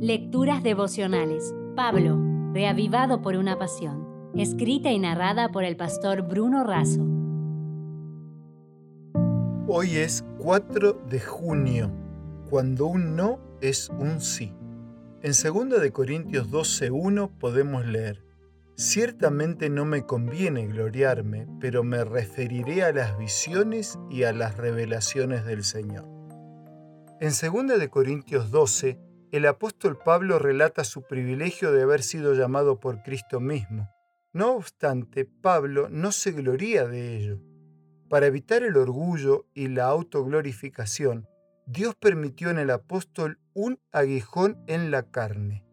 Lecturas devocionales. Pablo, reavivado por una pasión. Escrita y narrada por el pastor Bruno Razo. Hoy es 4 de junio, cuando un no es un sí. En 2 de Corintios 12:1 podemos leer: Ciertamente no me conviene gloriarme, pero me referiré a las visiones y a las revelaciones del Señor. En 2 de Corintios 12, el apóstol Pablo relata su privilegio de haber sido llamado por Cristo mismo. No obstante, Pablo no se gloría de ello. Para evitar el orgullo y la autoglorificación, Dios permitió en el apóstol un aguijón en la carne.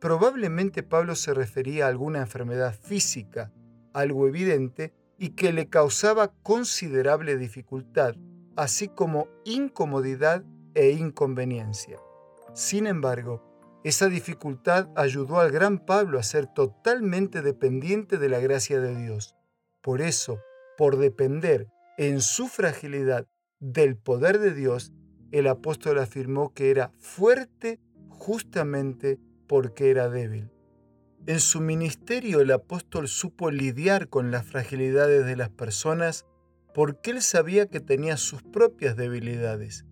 Probablemente Pablo se refería a alguna enfermedad física, algo evidente, y que le causaba considerable dificultad, así como incomodidad e inconveniencia. Sin embargo, esa dificultad ayudó al gran Pablo a ser totalmente dependiente de la gracia de Dios. Por eso, por depender en su fragilidad del poder de Dios, el apóstol afirmó que era fuerte justamente porque era débil. En su ministerio el apóstol supo lidiar con las fragilidades de las personas porque él sabía que tenía sus propias debilidades.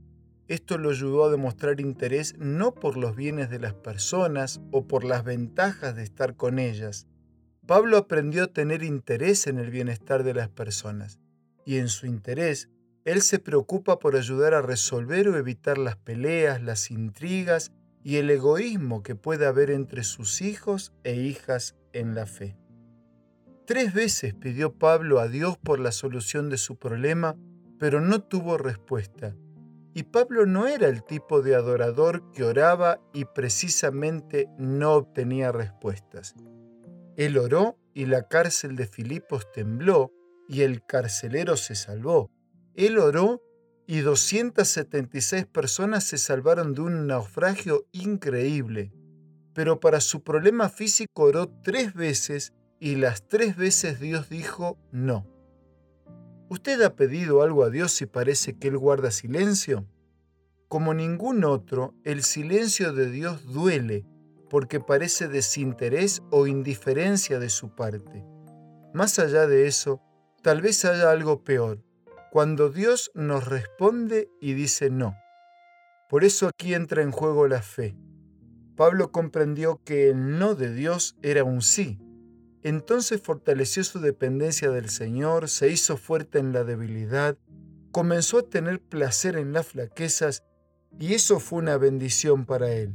Esto lo ayudó a demostrar interés no por los bienes de las personas o por las ventajas de estar con ellas. Pablo aprendió a tener interés en el bienestar de las personas, y en su interés, él se preocupa por ayudar a resolver o evitar las peleas, las intrigas y el egoísmo que puede haber entre sus hijos e hijas en la fe. Tres veces pidió Pablo a Dios por la solución de su problema, pero no tuvo respuesta y Pablo no era el tipo de adorador que oraba y precisamente no obtenía respuestas. Él oró y la cárcel de Filipos tembló y el carcelero se salvó. Él oró y 276 personas se salvaron de un naufragio increíble. Pero para su problema físico oró tres veces y las tres veces Dios dijo no. ¿Usted ha pedido algo a Dios y parece que Él guarda silencio? Como ningún otro, el silencio de Dios duele porque parece desinterés o indiferencia de su parte. Más allá de eso, tal vez haya algo peor, cuando Dios nos responde y dice no. Por eso aquí entra en juego la fe. Pablo comprendió que el no de Dios era un sí, entonces fortaleció su dependencia del Señor, se hizo fuerte en la debilidad, comenzó a tener placer en las flaquezas y eso fue una bendición para él.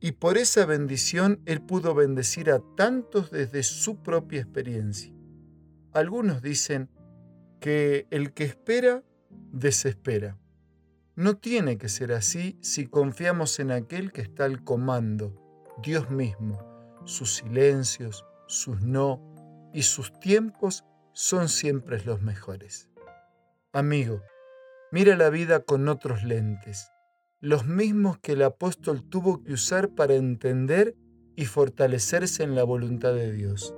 Y por esa bendición él pudo bendecir a tantos desde su propia experiencia. Algunos dicen que el que espera, desespera. No tiene que ser así si confiamos en aquel que está al comando, Dios mismo, sus silencios, sus no y sus tiempos son siempre los mejores. Amigo, mira la vida con otros lentes, los mismos que el apóstol tuvo que usar para entender y fortalecerse en la voluntad de Dios.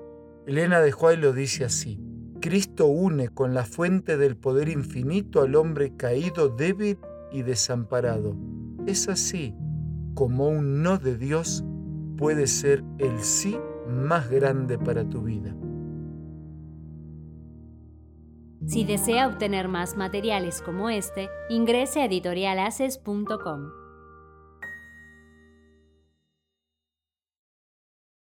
Elena de Juárez lo dice así, Cristo une con la fuente del poder infinito al hombre caído, débil y desamparado. Es así como un no de Dios puede ser el sí más grande para tu vida. Si desea obtener más materiales como este, ingrese a editorialaces.com.